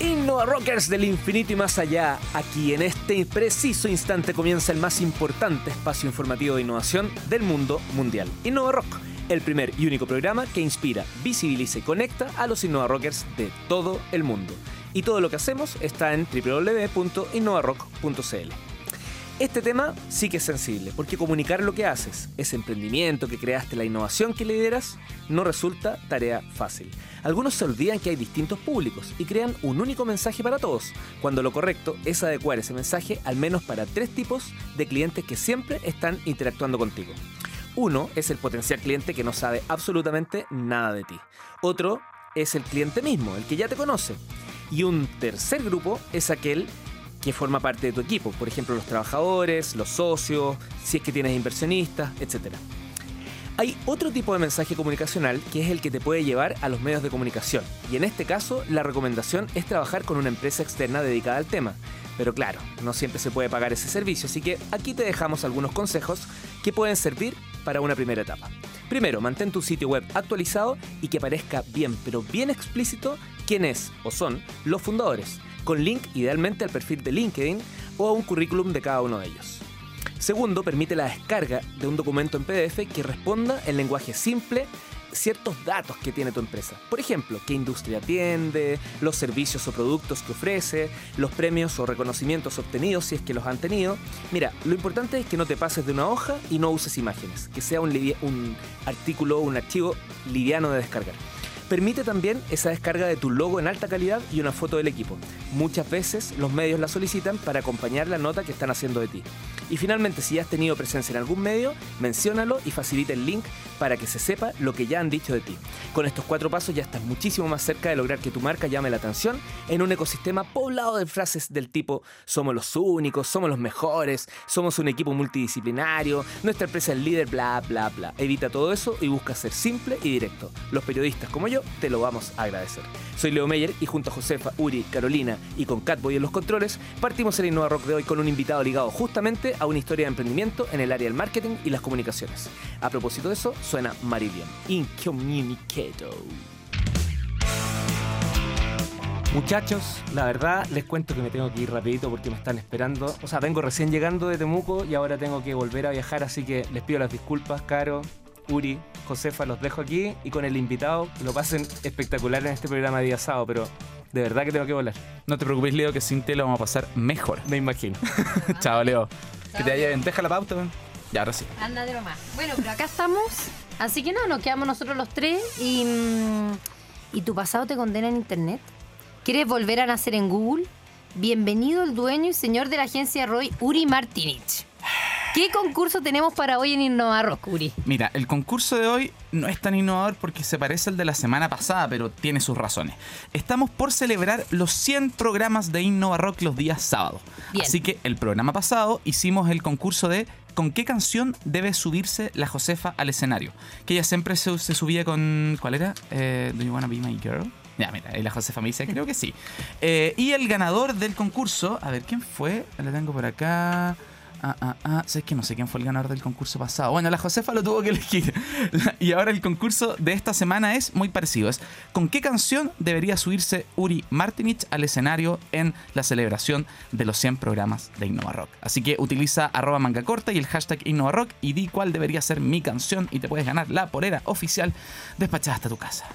Innova Rockers del infinito y más allá. Aquí en este preciso instante comienza el más importante espacio informativo de innovación del mundo mundial. Innova Rock, el primer y único programa que inspira, visibiliza y conecta a los Innova Rockers de todo el mundo. Y todo lo que hacemos está en www.innovarock.cl. Este tema sí que es sensible, porque comunicar lo que haces, ese emprendimiento que creaste, la innovación que lideras, no resulta tarea fácil. Algunos se olvidan que hay distintos públicos y crean un único mensaje para todos, cuando lo correcto es adecuar ese mensaje al menos para tres tipos de clientes que siempre están interactuando contigo. Uno es el potencial cliente que no sabe absolutamente nada de ti. Otro es el cliente mismo, el que ya te conoce. Y un tercer grupo es aquel que forma parte de tu equipo, por ejemplo los trabajadores, los socios, si es que tienes inversionistas, etc. Hay otro tipo de mensaje comunicacional que es el que te puede llevar a los medios de comunicación, y en este caso la recomendación es trabajar con una empresa externa dedicada al tema. Pero claro, no siempre se puede pagar ese servicio, así que aquí te dejamos algunos consejos que pueden servir para una primera etapa. Primero, mantén tu sitio web actualizado y que parezca bien, pero bien explícito quién es o son los fundadores con link idealmente al perfil de LinkedIn o a un currículum de cada uno de ellos. Segundo, permite la descarga de un documento en PDF que responda en lenguaje simple ciertos datos que tiene tu empresa. Por ejemplo, qué industria atiende, los servicios o productos que ofrece, los premios o reconocimientos obtenidos si es que los han tenido. Mira, lo importante es que no te pases de una hoja y no uses imágenes, que sea un, un artículo o un archivo liviano de descargar. Permite también esa descarga de tu logo en alta calidad y una foto del equipo. Muchas veces los medios la solicitan para acompañar la nota que están haciendo de ti. Y finalmente, si ya has tenido presencia en algún medio, menciónalo y facilita el link para que se sepa lo que ya han dicho de ti. Con estos cuatro pasos ya estás muchísimo más cerca de lograr que tu marca llame la atención en un ecosistema poblado de frases del tipo somos los únicos, somos los mejores, somos un equipo multidisciplinario, nuestra empresa es líder, bla, bla, bla. Evita todo eso y busca ser simple y directo. Los periodistas como yo te lo vamos a agradecer. Soy Leo Meyer y junto a Josefa, Uri, Carolina y con Catboy en los controles, partimos el Innova Rock de hoy con un invitado ligado justamente a una historia de emprendimiento en el área del marketing y las comunicaciones. A propósito de eso, suena Marillion, Incommunicado. Muchachos, la verdad les cuento que me tengo que ir rapidito porque me están esperando. O sea, vengo recién llegando de Temuco y ahora tengo que volver a viajar, así que les pido las disculpas, Caro, Uri, Josefa, los dejo aquí y con el invitado lo pasen espectacular en este programa de día sábado, pero de verdad que tengo que volar. No te preocupes, Leo, que sin te lo vamos a pasar mejor. Me imagino. Chao, Leo. Que te vaya bien. Deja la pauta. Ya, ahora sí. Ándate nomás. Bueno, pero acá estamos. Así que no, nos quedamos nosotros los tres y. Mm, ¿Y tu pasado te condena en internet? ¿Quieres volver a nacer en Google? Bienvenido el dueño y señor de la agencia Roy, Uri Martinich. ¿Qué concurso tenemos para hoy en Innova Uri? Mira, el concurso de hoy no es tan innovador porque se parece al de la semana pasada, pero tiene sus razones. Estamos por celebrar los 100 programas de Innova Rock los días sábados. Así que el programa pasado hicimos el concurso de con qué canción debe subirse la Josefa al escenario. Que ella siempre se, subía con. ¿Cuál era? Eh, Do You Wanna Be My Girl? Ya, mira, y la Josefa me dice, creo que sí. Eh, y el ganador del concurso, a ver, ¿quién fue? La tengo por acá. Ah, ah, ah. Sé que no sé quién fue el ganador del concurso pasado. Bueno, la Josefa lo tuvo que elegir. y ahora el concurso de esta semana es muy parecido. Es ¿con qué canción debería subirse Uri Martinich al escenario en la celebración de los 100 programas de Innova Rock? Así que utiliza arroba manga corta y el hashtag Innova Rock y di cuál debería ser mi canción y te puedes ganar la porera oficial despachada hasta tu casa.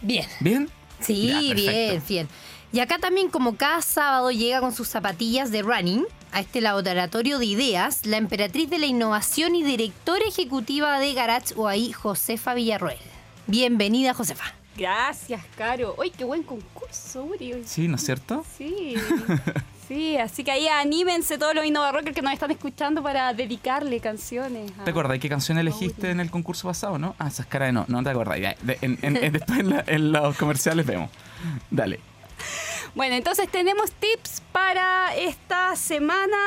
Bien. ¿Bien? Sí, bien, bien. Y acá también como cada sábado llega con sus zapatillas de running a este laboratorio de ideas la emperatriz de la innovación y directora ejecutiva de Garage ahí, Josefa Villarroel. Bienvenida, Josefa. Gracias, Caro. ¡Uy, qué buen concurso, Uri! Sí, ¿no es cierto? Sí. Sí, así que ahí anímense todos los innovadores que nos están escuchando para dedicarle canciones. ¿Te acuerdas qué canción elegiste en el concurso pasado, no? Ah, esas caras de no, no te acuerdas. después en los comerciales vemos. Dale. Bueno, entonces tenemos tips para esta semana.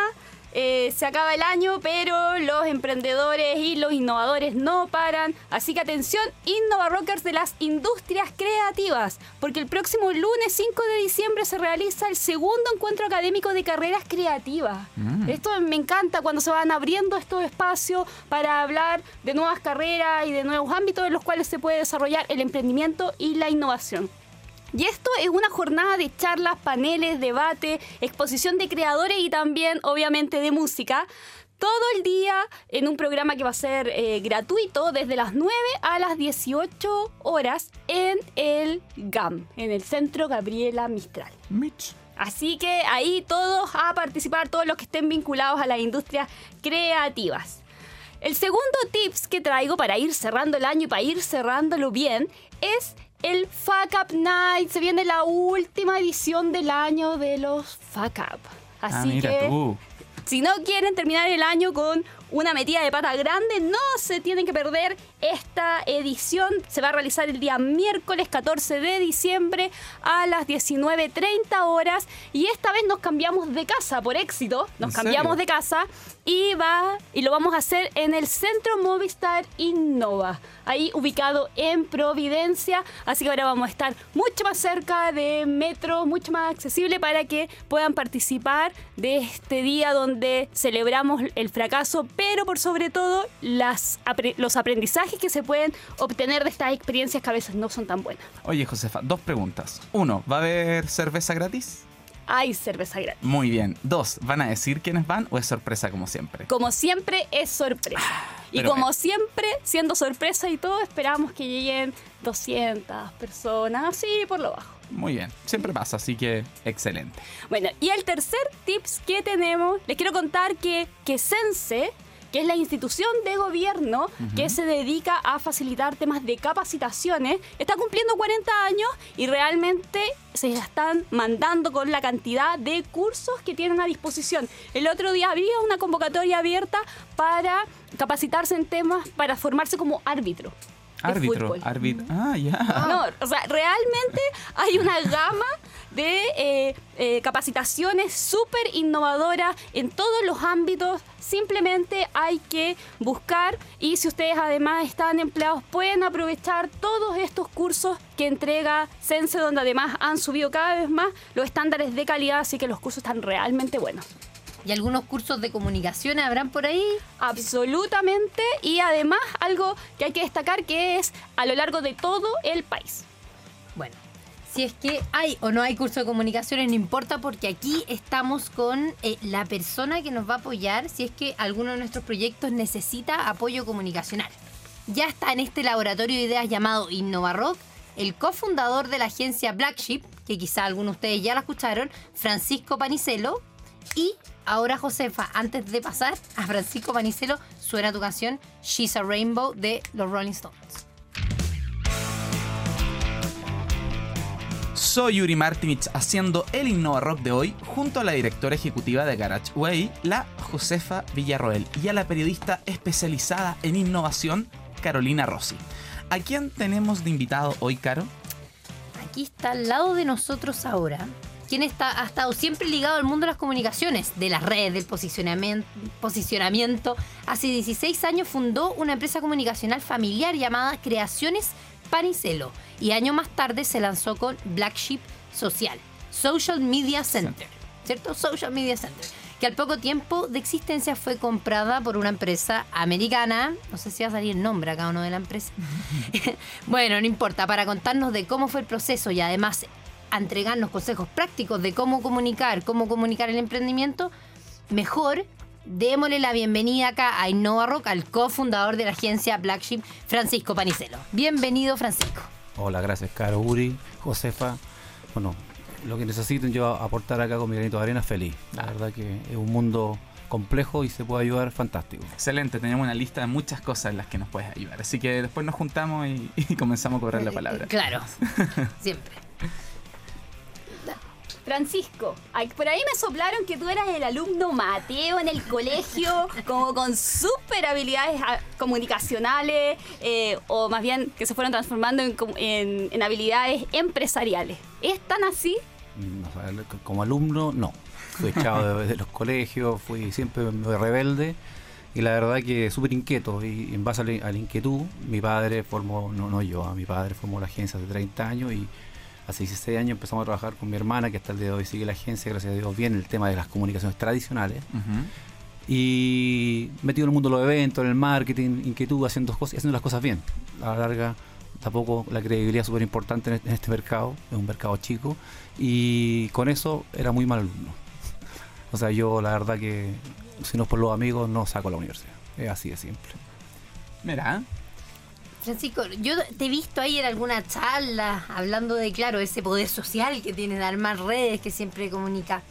Eh, se acaba el año, pero los emprendedores y los innovadores no paran. Así que atención, Innova Rockers de las industrias creativas, porque el próximo lunes 5 de diciembre se realiza el segundo encuentro académico de carreras creativas. Mm. Esto me encanta cuando se van abriendo estos espacios para hablar de nuevas carreras y de nuevos ámbitos en los cuales se puede desarrollar el emprendimiento y la innovación. Y esto es una jornada de charlas, paneles, debate, exposición de creadores y también, obviamente, de música todo el día en un programa que va a ser eh, gratuito desde las 9 a las 18 horas en el GAM, en el Centro Gabriela Mistral. Mitch. Así que ahí todos a participar, todos los que estén vinculados a las industrias creativas. El segundo tips que traigo para ir cerrando el año y para ir cerrándolo bien es el Fuck Up Night. Se viene la última edición del año de los Fuck Up. Ah, Así mira que tú. si no quieren terminar el año con una metida de pata grande, no se tienen que perder esta edición. Se va a realizar el día miércoles 14 de diciembre a las 19.30 horas. Y esta vez nos cambiamos de casa por éxito. Nos ¿En cambiamos serio? de casa y, va, y lo vamos a hacer en el Centro Movistar Innova. Ahí ubicado en Providencia. Así que ahora vamos a estar mucho más cerca de metro, mucho más accesible para que puedan participar de este día donde celebramos el fracaso, pero por sobre todo las, los aprendizajes que se pueden obtener de estas experiencias que a veces no son tan buenas. Oye, Josefa, dos preguntas. Uno, ¿va a haber cerveza gratis? Hay cerveza gratis. Muy bien. Dos, ¿van a decir quiénes van o es sorpresa como siempre? Como siempre es sorpresa. y pero como bueno. siempre, siendo sorpresa y todo, esperamos que lleguen 200 personas, así por lo bajo. Muy bien. Siempre pasa, así que excelente. Bueno, y el tercer tips que tenemos, les quiero contar que, que Sense, que es la institución de gobierno que se dedica a facilitar temas de capacitaciones, está cumpliendo 40 años y realmente se están mandando con la cantidad de cursos que tienen a disposición. El otro día había una convocatoria abierta para capacitarse en temas para formarse como árbitro. Árbitro, árbitro. Ah, ya. No, o sea, realmente hay una gama de eh, eh, capacitaciones súper innovadoras en todos los ámbitos. Simplemente hay que buscar y si ustedes además están empleados pueden aprovechar todos estos cursos que entrega Sense, donde además han subido cada vez más los estándares de calidad, así que los cursos están realmente buenos. ¿Y algunos cursos de comunicación habrán por ahí? Absolutamente. Y además algo que hay que destacar que es a lo largo de todo el país. Bueno, si es que hay o no hay curso de comunicaciones, no importa porque aquí estamos con eh, la persona que nos va a apoyar si es que alguno de nuestros proyectos necesita apoyo comunicacional. Ya está en este laboratorio de ideas llamado InnovaRock el cofundador de la agencia Black Sheep, que quizá algunos de ustedes ya la escucharon, Francisco Panicelo. Y ahora, Josefa, antes de pasar a Francisco Panicelo, suena tu canción She's a Rainbow de los Rolling Stones. Soy Yuri Martinich haciendo el Innova Rock de hoy junto a la directora ejecutiva de Garage Way, la Josefa Villarroel, y a la periodista especializada en innovación, Carolina Rossi. ¿A quién tenemos de invitado hoy, Caro? Aquí está al lado de nosotros ahora, quien está, ha estado siempre ligado al mundo de las comunicaciones, de las redes, del posicionamiento, posicionamiento. Hace 16 años fundó una empresa comunicacional familiar llamada Creaciones Panicelo y año más tarde se lanzó con Black Sheep Social, Social Media Center, ¿cierto? Social Media Center. Que al poco tiempo de existencia fue comprada por una empresa americana. No sé si va a salir el nombre acá o no de la empresa. bueno, no importa. Para contarnos de cómo fue el proceso y además a entregarnos consejos prácticos de cómo comunicar, cómo comunicar el emprendimiento, mejor démosle la bienvenida acá a Innova Rock, al cofundador de la agencia Black Sheep, Francisco Panicelo. Bienvenido, Francisco. Hola, gracias, Caro, Uri, Josefa. Bueno, lo que necesiten yo aportar acá con mi granito de arena, feliz. La verdad que es un mundo complejo y se puede ayudar fantástico. Excelente, tenemos una lista de muchas cosas en las que nos puedes ayudar. Así que después nos juntamos y, y comenzamos a cobrar la palabra. Claro, siempre. Francisco, ay, por ahí me soplaron que tú eras el alumno Mateo en el colegio, como con súper habilidades ah, comunicacionales, eh, o más bien que se fueron transformando en, com- en- en habilidades empresariales. ¿Es tan así? No, sea, como alumno, no. Fui echado de, de los colegios, fui siempre rebelde y la verdad que súper inquieto. Y en base a la, a la inquietud, mi padre formó, no, no yo, a mi padre formó la agencia hace 30 años y hace 16 años empezamos a trabajar con mi hermana, que hasta el día de hoy sigue la agencia, gracias a Dios, bien el tema de las comunicaciones tradicionales. Ujú. y metido en el mundo de los eventos, en el marketing, inquietud, haciendo cosas, haciendo las cosas bien. A la larga tampoco la credibilidad es súper importante en este mercado, es un mercado chico, y con eso era muy mal alumno. O sea, yo la verdad que si no es por los amigos no saco la universidad, es así de simple. Mira, Francisco, yo te he visto ahí en alguna charla hablando de, claro, ese poder social que tiene de armar redes, que siempre comunica.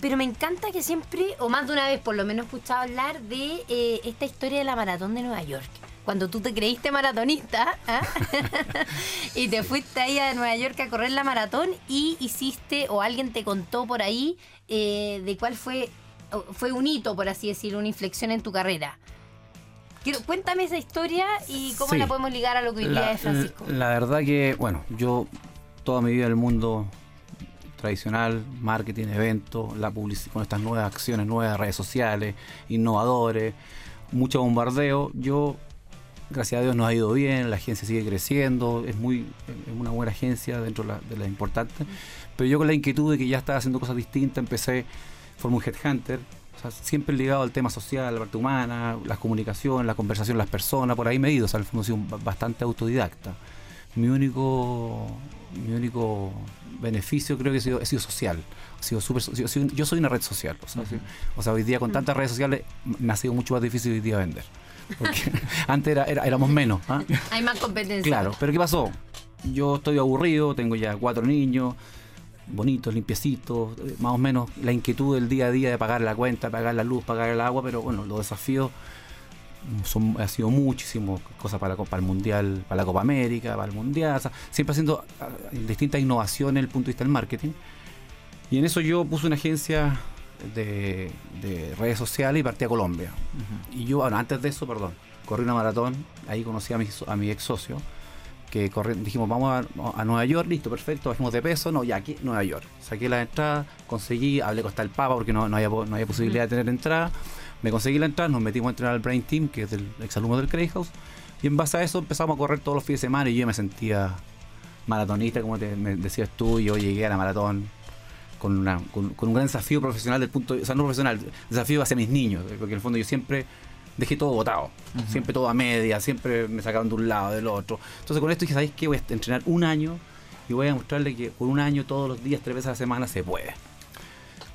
Pero me encanta que siempre, o más de una vez por lo menos, he escuchado hablar de eh, esta historia de la maratón de Nueva York. Cuando tú te creíste maratonista ¿ah? y te fuiste ahí a Nueva York a correr la maratón y hiciste, o alguien te contó por ahí, eh, de cuál fue, fue un hito, por así decirlo, una inflexión en tu carrera cuéntame esa historia y cómo la podemos ligar a lo que hoy día es Francisco. La, verdad que, bueno, yo toda mi vida en el mundo tradicional, marketing, eventos, la publicidad, con estas nuevas acciones, nuevas redes sociales, innovadores, mucho bombardeo. Yo, gracias a Dios, nos ha ido bien, la agencia sigue creciendo, es muy es una buena agencia dentro de la, de la importante. Pero yo con la inquietud de que ya estaba haciendo cosas distintas, empecé, formé un headhunter, siempre ligado al tema social, la parte humana, la comunicación, la conversación, las personas, por ahí me he ido, o sea, al fondo he sido bastante autodidacta. Mi único, mi único beneficio creo que ha sido, sido social. sido super, yo soy una red social. O sea, hoy día con tantas redes sociales me ha sido mucho más difícil hoy día vender. Porque antes era, éramos menos. ¿ah? Hay más competencia. Claro, pero ¿qué pasó? Yo estoy aburrido, tengo ya cuatro niños, bonitos, limpiecitos, eh, más o menos la inquietud del día a día de pagar la cuenta, pagar la luz, pagar el agua, pero bueno, los desafíos son, ha sido muchísimo, cosas para, para el Mundial, para la Copa América, para el Mundial, siempre haciendo ah, distintas innovaciones desde el punto de vista del marketing. Y en eso yo puse una agencia de, redes sociales y partí a Colombia. Y yo, bueno, antes de eso, perdón, corrí una maratón, ahí conocí a mi, a mi ex socio, que dijimos, vamos a, Nueva York, listo, perfecto, bajemos de peso, no, ya aquí, Nueva York. Saqué la entrada, conseguí, hablé con el Papa porque no, no, había, no había posibilidad de tener entrada. Me conseguí la entrada, nos metimos a entrenar al Brain Team, que es el exalumno del Craig House, y en base a eso empezamos a correr todos los fines de semana y yo me sentía maratonista, como te decías tú, y yo llegué a la maratón con, una, con, un gran desafío profesional del punto, o sea, no profesional, desafío hacia mis niños, porque en el fondo yo siempre dejé todo botado. Siempre todo a media, siempre me sacaban de un lado, del otro. Entonces con esto dije, ¿sabéis qué? Voy a entrenar un año y voy a mostrarle que por un año, todos los días, tres veces a la semana, se puede.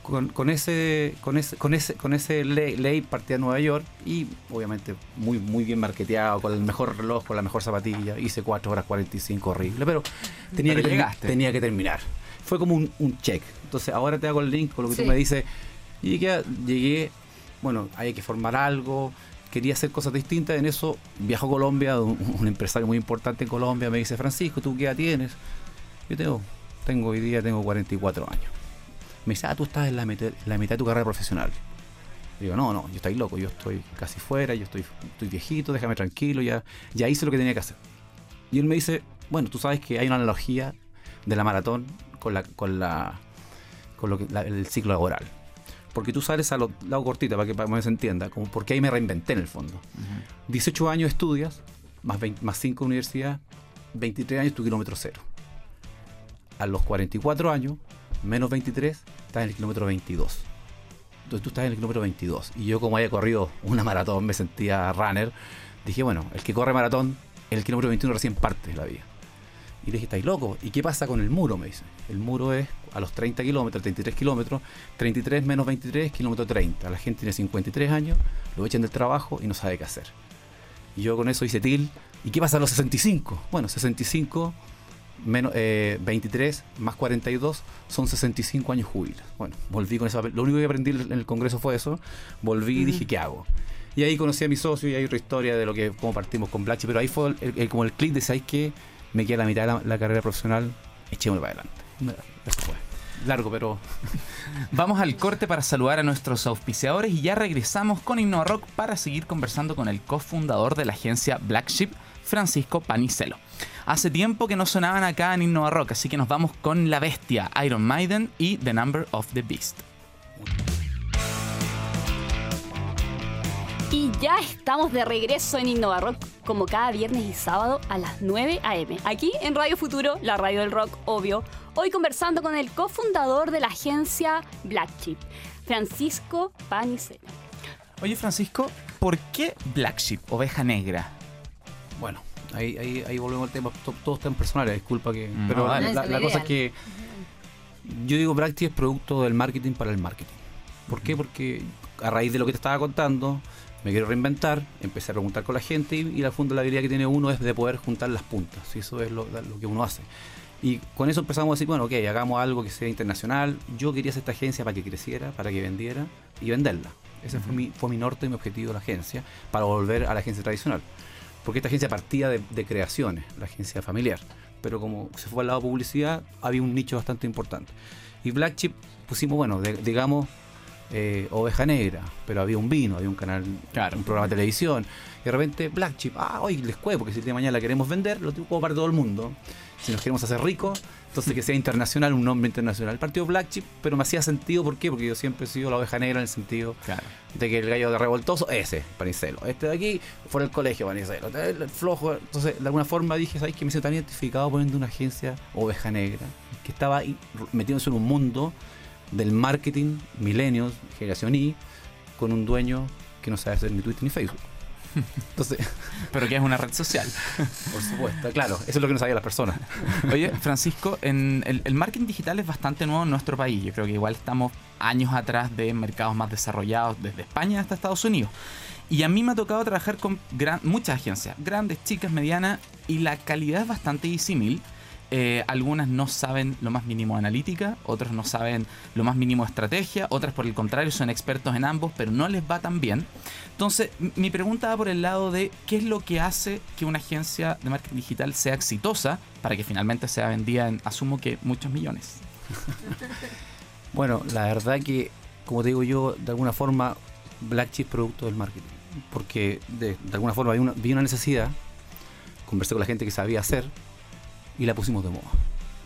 Con, ese con ese con ese con ese ley, partí a Nueva York y obviamente muy muy bien marketeado con el mejor reloj con la mejor zapatilla hice 4 horas 45 horrible pero tenía que tenía que terminar fue como un, check entonces ahora te hago el link con lo que tú me dices y llegué, llegué bueno hay que formar algo quería hacer cosas distintas. En eso viajó a Colombia, un, empresario muy importante en Colombia, me dice, Francisco, ¿tú qué edad tienes? Yo tengo, tengo hoy día tengo 44 años. Me dice, ah, tú estás en la, mitad, la de tu carrera profesional. digo, no, no, yo estoy loco, yo estoy casi fuera, yo estoy, estoy viejito, déjame tranquilo, ya, ya hice lo que tenía que hacer. Y él me dice, bueno, tú sabes que hay una analogía de la maratón con la con la con lo que, el ciclo laboral porque tú sales a lo lado cortita para que, para que se entienda, como porque ahí me reinventé en el fondo. 18 años estudias, más, 20, más 5 universidades, 23 años tu kilómetro cero. A los 44 años, menos 23, estás en el kilómetro 22. Entonces tú estás en el kilómetro 22. Y yo como haya corrido una maratón, me sentía runner, dije, bueno, el que corre maratón, el kilómetro 21 recién parte de la vida. Y le dije, ¿estáis loco? ¿Y qué pasa con el muro? Me dice. El muro es a los 30 kilómetros, 33 kilómetros, 33 menos 23, kilómetro 30. La gente tiene 53 años, lo echan del trabajo y no sabe qué hacer. Y yo con eso hice til. ¿Y qué pasa a los 65? Bueno, 65 menos 23 eh, más 42 son 65 años jubilados. Bueno, volví con eso. Lo único que aprendí en el congreso fue eso. Volví y dije, ¿qué hago? Y ahí conocí a mi socio y hay otra historia de lo que cómo partimos con Blachi, pero ahí fue como el clic de ¿sabes qué? Me queda la mitad de la, carrera profesional, echémoslo para adelante. Largo, pero. Vamos al corte para saludar a nuestros auspiciadores y ya regresamos con Innova Rock para seguir conversando con el cofundador de la agencia Black Sheep, Francisco Panicelo. Hace tiempo que no sonaban acá en Innova Rock, así que nos vamos con La Bestia, Iron Maiden y The Number of the Beast. Y ya estamos de regreso en Innova Rock, como cada viernes y sábado a las 9 a.m. Aquí en Radio Futuro, la radio del rock, obvio. Hoy conversando con el cofundador de la agencia Black Sheep, Francisco Panicela. Oye, Francisco, ¿por qué Black Sheep, oveja negra? Bueno, Ahí, ahí, ahí volvemos al tema, todo, está en personal, disculpa que... Mm. pero la, cosa es que yo digo Black es producto del marketing para el marketing. ¿Por qué? Porque a raíz de lo que te estaba contando, me quiero reinventar, empecé a preguntar con la gente y, funda la habilidad que tiene uno es de poder juntar las puntas, y eso es lo, que uno hace. Y con eso empezamos a decir, bueno, ok, hagamos algo que sea internacional. Yo quería hacer esta agencia para que creciera, para que vendiera y venderla. Ese fue, mi, fue mi norte y mi objetivo de la agencia, para volver a la agencia tradicional. Porque esta agencia partía de, de creaciones, la agencia familiar. Pero como se fue al lado de publicidad, había un nicho bastante importante. Y Black Chip pusimos, bueno, digamos, eh, oveja negra, pero había un vino, había un canal, un programa de televisión. Y de repente, Black Chip, ah, hoy les cuevo, porque si el día de mañana la queremos vender, lo tengo para todo el mundo. Si nos queremos hacer ricos, entonces que sea internacional, un nombre internacional. El partido Black Chip, pero me hacía sentido, ¿por qué? Porque yo siempre he sido la oveja negra en el sentido de que el gallo de revoltoso, ese, Panicelo. Este de aquí, fuera del colegio, Panicelo. El flojo. Entonces, de alguna forma dije, ¿sabes que me hice tan identificado poniendo una agencia oveja negra? Que estaba metiéndose en un mundo del marketing milenios, generación Y, con un dueño que no sabe hacer ni Twitter ni Facebook. Entonces, pero que es una red social. Por supuesto, claro, eso es lo que no sabían las personas. Oye, Francisco, en el, marketing digital es bastante nuevo en nuestro país. Yo creo que igual estamos años atrás de mercados más desarrollados, desde España hasta Estados Unidos. Y a mí me ha tocado trabajar con muchas agencias, grandes, chicas, medianas, y la calidad es bastante disímil. Eh, algunas no saben lo más mínimo de analítica, otras no saben lo más mínimo de estrategia, otras por el contrario son expertos en ambos, pero no les va tan bien. Entonces, mi pregunta va por el lado de qué es lo que hace que una agencia de marketing digital sea exitosa para que finalmente sea vendida en, asumo que, muchos millones. bueno, la verdad que, como te digo yo, de alguna forma, Black Chip producto del marketing. Porque de, alguna forma vi una, vi una necesidad, conversé con la gente que sabía hacer, y la pusimos de moda.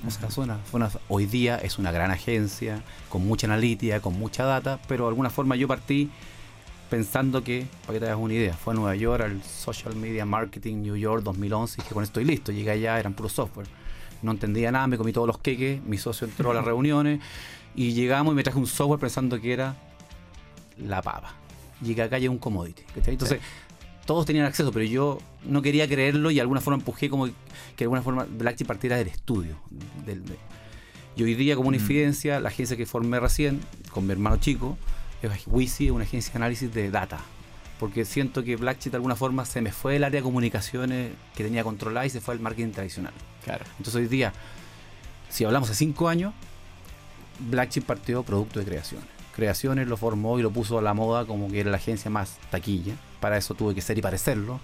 O sea, suena, hoy día es una gran agencia, con mucha analítica, con mucha data, pero de alguna forma yo partí pensando que, para que te hagas una idea, fue a Nueva York al Social Media Marketing New York 2011 y dije, con esto estoy listo. Llegué allá, eran puro software. No entendía nada, me comí todos los queques, mi socio entró a las reuniones y llegamos y me traje un software pensando que era la papa. Llegué acá y un commodity. Entonces, todos tenían acceso, pero yo no quería creerlo y de alguna forma empujé como que de alguna forma Blackchip partiera del estudio. Del, y hoy día, como una mm. infidencia, la agencia que formé recién, con mi hermano chico, es Wisi, una agencia de análisis de data. Porque siento que Blackchip de alguna forma se me fue del área de comunicaciones que tenía controlada y se fue al marketing tradicional. Claro. Entonces hoy día, si hablamos de cinco años, Blackchip partió producto de creaciones. Creaciones lo formó y lo puso a la moda como que era la agencia más taquilla para eso tuve que ser y parecerlo.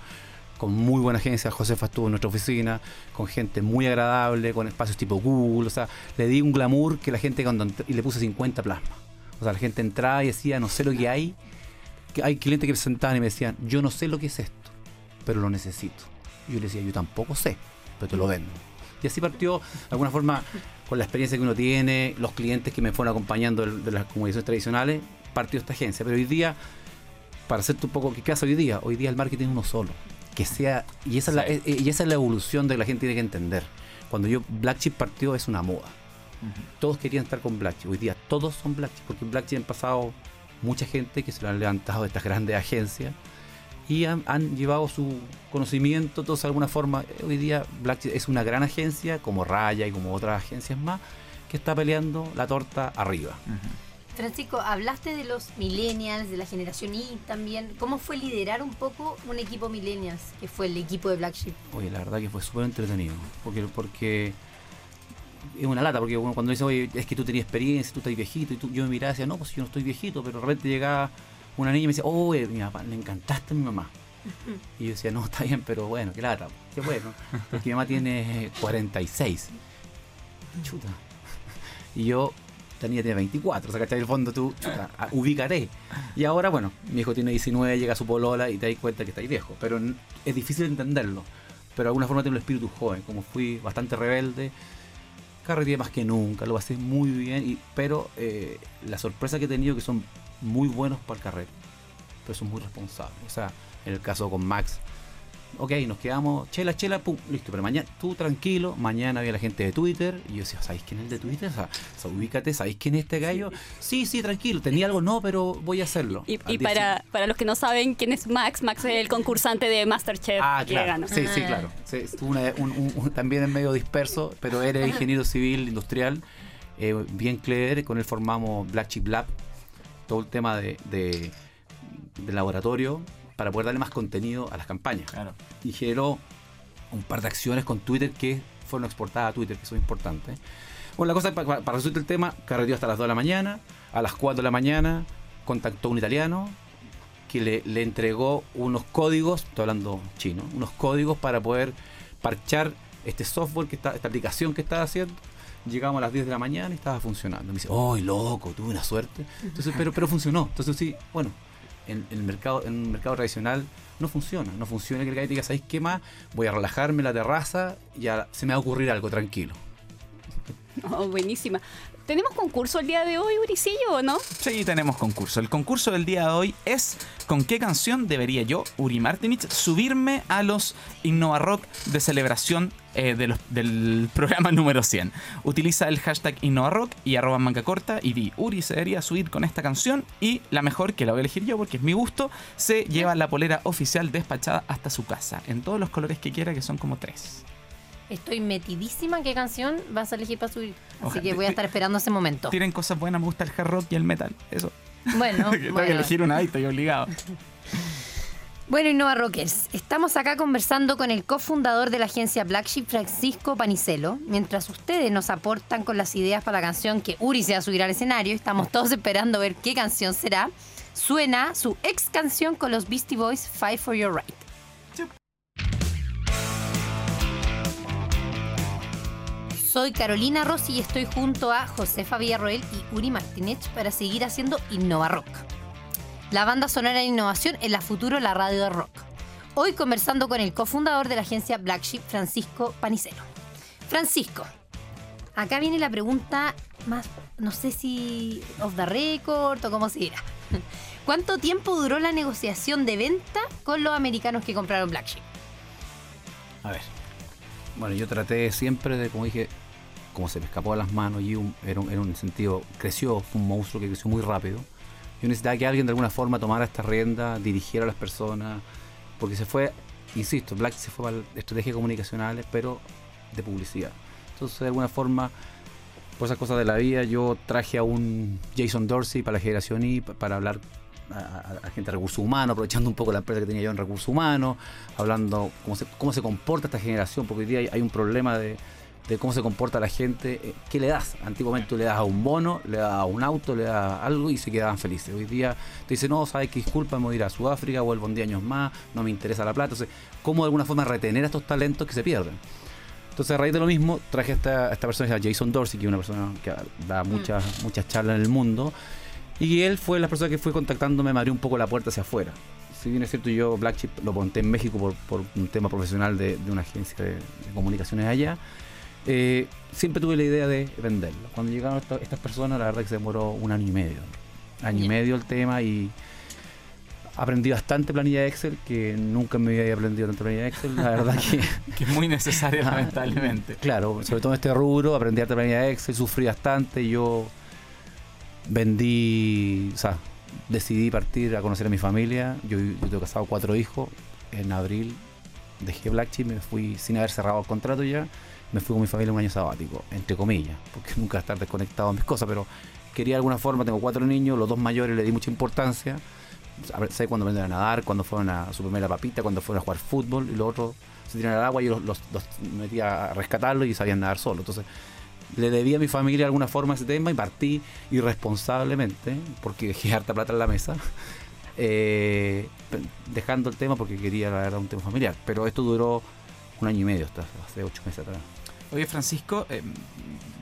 Con muy buena agencia, Josefa estuvo en nuestra oficina, con gente muy agradable, con espacios tipo Google, o sea, le di un glamour que la gente cuando y le puse 50 plasmas. O sea, la gente entraba y decía, no sé lo que hay. Que hay clientes que presentaban y me decían, yo no sé lo que es esto, pero lo necesito. Y yo le decía, yo tampoco sé, pero te lo vendo. Y así partió, de alguna forma, con la experiencia que uno tiene, los clientes que me fueron acompañando de, de las comunicaciones tradicionales, partió esta agencia. Pero hoy día para hacerte un poco, ¿qué hace hoy día? Hoy día el marketing es uno solo. Que sea, y esa, es la, eh, y esa es la evolución de que la gente tiene que entender. Cuando yo Black Chip partió es una moda. Todos querían estar con Black Chip. Hoy día todos son Black Chip, porque Black Chip han pasado mucha gente que se lo han levantado de estas grandes agencias y han, llevado su conocimiento, todos de alguna forma. Hoy día Black es una gran agencia, como Raya y como otras agencias más, que está peleando la torta arriba. Francisco, hablaste de los millennials, de la generación Y también. ¿Cómo fue liderar un poco un equipo millennials, que fue el equipo de Black Sheep? Oye, la verdad que fue súper entretenido, porque, porque es una lata, porque cuando dice, oye, es que tú tenías experiencia, tú estás viejito, y yo me miraba y decía, no, pues yo no estoy viejito, pero de repente llegaba una niña me decía, oh, mi papá, le encantaste a mi mamá. Y yo decía, no, está bien, pero bueno, qué lata, qué bueno, porque mi mamá tiene 46. Chuta. Y yo tenía, tenía 24, o sea, el fondo tú ubicaré. Y ahora, bueno, mi hijo tiene 19, llega a su polola y te das cuenta que estáis viejo, pero es difícil entenderlo. Pero de alguna forma tengo el espíritu joven, como fui bastante rebelde, carreteé más que nunca, lo pasé muy bien, y, pero eh, la sorpresa que he tenido que son muy buenos para el carrete, pero son muy responsables. O sea, en el caso con Max, ok, nos quedamos, chela, chela, pum, listo. Pero mañana, tú tranquilo, mañana había la gente de Twitter. Y yo decía, ¿sabéis quién es el de Twitter? O sea, o sea, ubícate, ¿sabéis quién es este gallo? Sí, sí, tranquilo, tenía algo, no, pero voy a hacerlo. Y, para, para los que no saben quién es Max, Max es el concursante de Masterchef Ah, que claro. ganó. Sí, sí, claro. Sí, estuvo una- un- un- un- también en medio disperso, pero era ingeniero civil industrial, eh, bien clever. Con él formamos Black Chip Lab, todo el tema de, de- de laboratorio para poder darle más contenido a las campañas. Claro. Y generó un par de acciones con Twitter que fueron exportadas a Twitter, que son importantes. Bueno, la cosa, pa- pa- para, resolver el tema, carreteó hasta las 2 de la mañana. A las 4 de la mañana contactó un italiano que le, le entregó unos códigos, estoy hablando chino, unos códigos para poder parchar este software, que está, esta aplicación que estaba haciendo. Llegamos a las 10 de la mañana y estaba funcionando. Me dice, ¡ay, loco! Tuve una suerte. Entonces, pero, pero funcionó. Entonces, sí, bueno, en, en el mercado, en el mercado tradicional no funciona. No funciona que el gallo diga, ¿sabéis qué más? Voy a relajarme en la terraza y ya se me va a ocurrir algo tranquilo. Oh, buenísima. ¿Tenemos concurso el día de hoy, Uricillo, o no? Sí, tenemos concurso. El concurso del día de hoy es ¿con qué canción debería yo, Uri Martinich, subirme a los Innova Rock de celebración eh, de los- del programa número 100? Utiliza el hashtag Innova Rock y arroba manga corta y di Uri se debería subir con esta canción y la mejor, que la voy a elegir yo porque es mi gusto, se lleva la polera oficial despachada hasta su casa en todos los colores que quiera, que son como tres. Estoy metidísima qué canción vas a elegir para subir. Así Ojalá. que voy a estar esperando ese momento. Tienen cosas buenas, me gusta el hard rock y el metal. Eso. Bueno, Tengo que elegir una ahí, estoy obligado. Bueno, Innova Rockers, estamos acá conversando con el cofundador de la agencia Black Sheep, Francisco Panicelo. Mientras ustedes nos aportan con las ideas para la canción que Uri se va a subir al escenario, estamos todos esperando ver qué canción será. Suena su ex canción con los Beastie Boys, Fight for Your Right. Soy Carolina Rossi y estoy junto a Josefa Villarroel y Uri Martínez para seguir haciendo Innova Rock la banda sonora de innovación en la futuro la radio de rock. Hoy conversando con el cofundador de la agencia Black Sheep, Francisco Panicelo. Francisco, acá viene la pregunta más, no sé si off the record o cómo se dirá. ¿Cuánto tiempo duró la negociación de venta con los americanos que compraron Black Sheep? A ver. Bueno, yo traté siempre de, como dije, como se me escapó de las manos y era, un, era un sentido, creció, fue un monstruo que creció muy rápido. Yo necesitaba que alguien de alguna forma tomara esta rienda, dirigiera a las personas, porque se fue, insisto, Black se fue para estrategias comunicacionales, pero de publicidad. Entonces, de alguna forma, por esas cosas de la vida, yo traje a un Jason Dorsey para la generación Y pa- para hablar a, gente de recursos humanos, aprovechando un poco la empresa que tenía yo en recursos humanos, hablando cómo se, comporta esta generación, porque hoy día hay un problema de, de cómo se comporta la gente. eh, ¿Qué le das? Antiguamente tú le das a un bono, le das a un auto, le das algo y se quedaban felices. Hoy día te dicen, no, sabes que disculpa, me voy a ir a Sudáfrica, vuelvo en 10 años más, no me interesa la plata. Entonces, ¿cómo de alguna forma retener a estos talentos que se pierden? Entonces, a raíz de lo mismo, traje a esta, a esta persona, llama Jason Dorsey, que es una persona que da muchas, muchas charlas en el mundo. Y él fue la persona que fue contactándome, me abrió un poco la puerta hacia afuera. Si bien es cierto, yo Black Chip lo monté en México por, por un tema profesional de, de una agencia de, de comunicaciones allá, eh, siempre tuve la idea de venderlo. Cuando llegaron esta- estas personas, la verdad que se demoró un año y medio. Año y medio el tema y aprendí bastante planilla de Excel, que nunca me había aprendido tanta planilla de Excel. La verdad que... Que es muy necesario, lamentablemente. Claro, sobre todo en este rubro, aprendí harta planilla de Excel, sufrí bastante. Yo vendí, o sea, decidí partir a conocer a mi familia. Yo, yo tengo casado cuatro hijos. En abril dejé Black Chip, me fui sin haber cerrado el contrato ya. Me fui con mi familia un año sabático, entre comillas, porque nunca estar desconectado a mis cosas, pero quería de alguna forma, tengo cuatro niños, los dos mayores le di mucha importancia. Sé cuando aprendieron a nadar, cuando fueron a su primera papita, cuando fueron a jugar fútbol, y los otros se tiraron al agua y los, los, metía a rescatarlos y sabían nadar solo. Entonces, le debía a mi familia de alguna forma ese tema y partí irresponsablemente, porque dejé harta plata en la mesa, eh, dejando el tema porque quería, la verdad, un tema familiar. Pero esto duró un año y medio, hasta hace ocho meses atrás. Oye, Francisco, eh,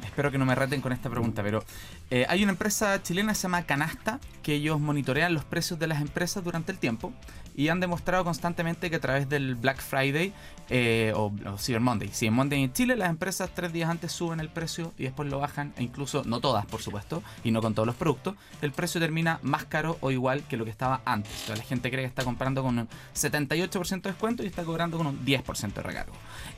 espero que no me reten con esta pregunta, pero eh, hay una empresa chilena que se llama Canasta, que ellos monitorean los precios de las empresas durante el tiempo y han demostrado constantemente que a través del Black Friday eh, o, Cyber Monday, en Monday en Chile las empresas tres días antes suben el precio y después lo bajan, e incluso no todas por supuesto, y no con todos los productos, el precio termina más caro o igual que lo que estaba antes. O la gente cree que está comprando con un 78% de descuento y está cobrando con un 10% de recargo.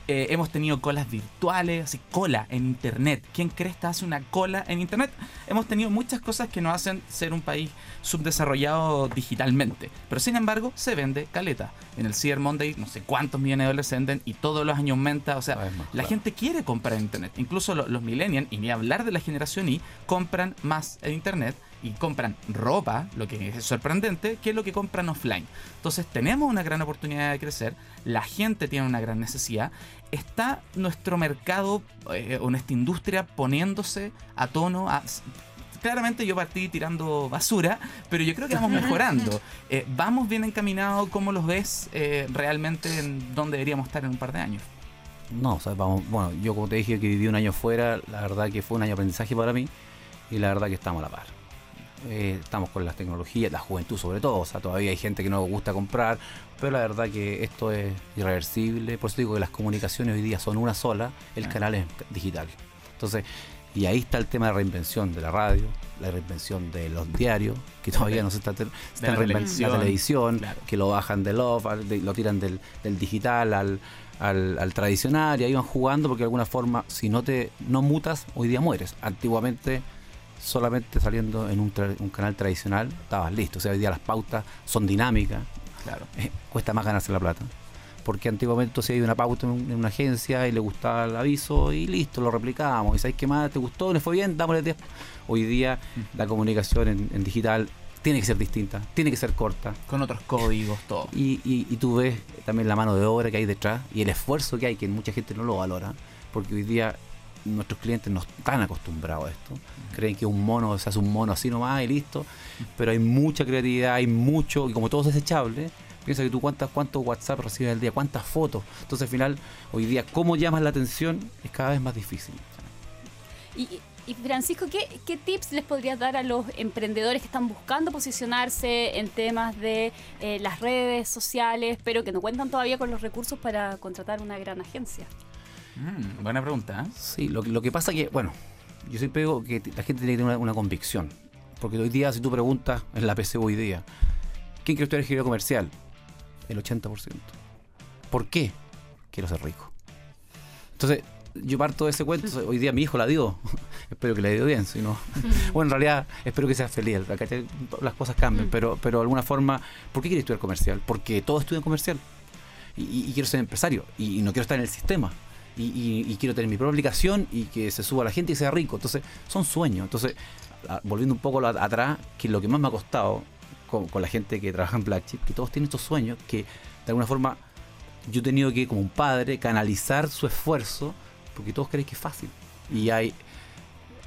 Eh, hemos tenido colas virtuales, así cola en internet. ¿Quién cree que hace una cola en internet? Hemos tenido muchas cosas que nos hacen ser un país subdesarrollado digitalmente. Pero sin embargo, se vende caleta. En el Cyber Monday, no sé cuántos millones de dólares se venden y todos los años aumenta. O sea, la gente quiere comprar en internet. Incluso los, los millennials, y ni hablar de la generación Y, compran más en internet y compran ropa, lo que es sorprendente, que es lo que compran offline. Entonces tenemos una gran oportunidad de crecer, la gente tiene una gran necesidad, está nuestro mercado eh, o nuestra industria poniéndose a tono claramente yo partí tirando basura, pero yo creo que vamos mejorando. Eh, vamos bien encaminados, ¿cómo los ves eh, realmente en dónde deberíamos estar en un par de años? No, o sea, vamos, bueno, yo como te dije que viví un año fuera, la verdad que fue un año de aprendizaje para mí y la verdad que estamos a la par. Eh, estamos con las tecnologías, la juventud sobre todo, o sea, todavía hay gente que no gusta comprar, pero la verdad que esto es irreversible, por eso digo que las comunicaciones hoy día son una sola, el canal es digital. Entonces, y ahí está el tema de reinvención de la radio, la reinvención de los diarios, que todavía no se está, están reinventando la televisión, que lo bajan del off, lo tiran del, digital al, al, tradicional y ahí van jugando porque de alguna forma si no te no mutas hoy día mueres. Antiguamente solamente saliendo en un, canal tradicional, estabas listo. O sea, hoy día las pautas son dinámicas. Claro. Eh, cuesta más ganarse la plata. Porque antiguamente si hay una pauta en, una agencia y le gustaba el aviso y listo, lo replicábamos. Y sabéis qué más te gustó, le fue bien, dámosle 10. Hoy día la comunicación en, digital tiene que ser distinta, tiene que ser corta. Con otros códigos, todo. Y, y, tú ves también la mano de obra que hay detrás y el esfuerzo que hay, que mucha gente no lo valora. Porque hoy día nuestros clientes no están acostumbrados a esto. Creen que un mono se hace un mono así nomás y listo. Pero hay mucha creatividad, hay mucho, y como todo es desechable, piensa que tú cuántas, cuántos WhatsApp recibes al día, cuántas fotos. Entonces al final, hoy día, cómo llamas la atención es cada vez más difícil. Y, Francisco, ¿qué, tips les podrías dar a los emprendedores que están buscando posicionarse en temas de eh, las redes sociales, pero que no cuentan todavía con los recursos para contratar una gran agencia? Mm, buena pregunta. ¿eh? Sí, lo, que pasa que, bueno, yo siempre digo que la gente tiene que tener una, convicción. Porque hoy día, si tú preguntas en la PC hoy día, ¿quién quiere estudiar ingeniería comercial? El 80%. ¿Por qué? Quiero ser rico. Entonces, yo parto de ese cuento. Hoy día mi hijo la dio. espero que le dio bien. Si no, bueno, en realidad espero que sea feliz. Las cosas cambian. Pero, pero de alguna forma, ¿por qué quiere estudiar comercial? Porque todos estudian comercial. Y, quiero ser empresario. y, no quiero estar en el sistema y, quiero tener mi propia aplicación y que se suba la gente y sea rico. Entonces, son sueños. Entonces, volviendo un poco atrás, que lo que más me ha costado con, la gente que trabaja en Black Chip, que todos tienen estos sueños, que de alguna forma yo he tenido que, como un padre, canalizar su esfuerzo, porque todos creen que es fácil. Y hay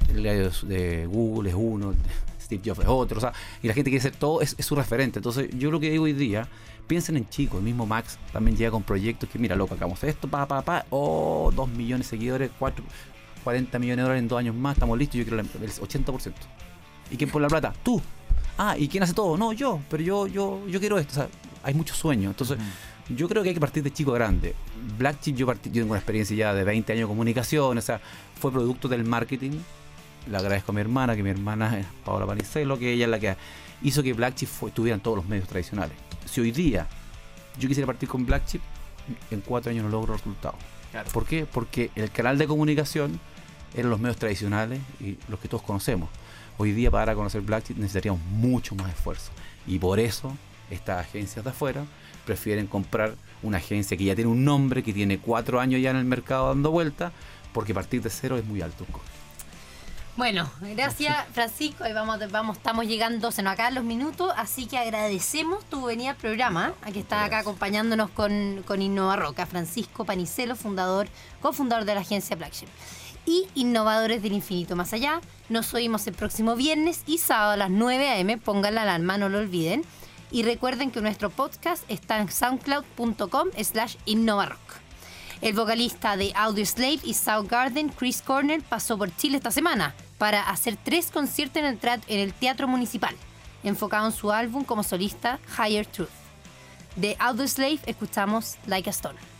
el de Google es uno, Steve Jobs es otro, o sea, y la gente quiere ser todo, es, su referente. Entonces, yo lo que digo hoy día piensen en chicos, el mismo Max también llega con proyectos que, mira, loco, hagamos esto, pa, pa, pa, oh, 2 millones de seguidores, 4, 40 millones de dólares en dos años más, estamos listos, yo quiero el 80%. ¿Y quién pone la plata? Tú. Ah, ¿y quién hace todo? No, yo, pero yo, yo, yo quiero esto. O sea, hay muchos sueños. Entonces, yo creo que hay que partir de chico grande. Black Chip, yo, partí, yo tengo una experiencia ya de 20 años de comunicación, o sea, fue producto del marketing. Le agradezco a mi hermana, que mi hermana es Paola Panicelo, que ella es la que hizo que Black Chip estuviera en todos los medios tradicionales si hoy día yo quisiera partir con Black Chip, en cuatro años no logro resultados. ¿Por qué? Porque el canal de comunicación eran los medios tradicionales y los que todos conocemos. Hoy día para conocer Black Chip necesitaríamos mucho más esfuerzo. Y por eso estas agencias de afuera prefieren comprar una agencia que ya tiene un nombre, que tiene cuatro años ya en el mercado dando vuelta, porque partir de cero es muy alto un costo. Bueno, gracias Francisco. Ahí vamos, vamos, estamos llegando, se nos acaban los minutos, así que agradecemos tu venida al programa. Aquí está acá acompañándonos con, con Innova Roca, Francisco Panicelo, fundador, cofundador de la agencia Blackship. Y Innovadores del Infinito Más Allá. Nos oímos el próximo viernes y sábado a las 9 a.m. Pongan la alarma, no lo olviden. Y recuerden que nuestro podcast está en soundcloud.com slash innovarock. El vocalista de Audioslave y Soundgarden, Chris Cornell, pasó por Chile esta semana para hacer tres conciertos en el, en el Teatro Municipal, enfocado en su álbum como solista Higher Truth. De Audioslave escuchamos Like a Stone.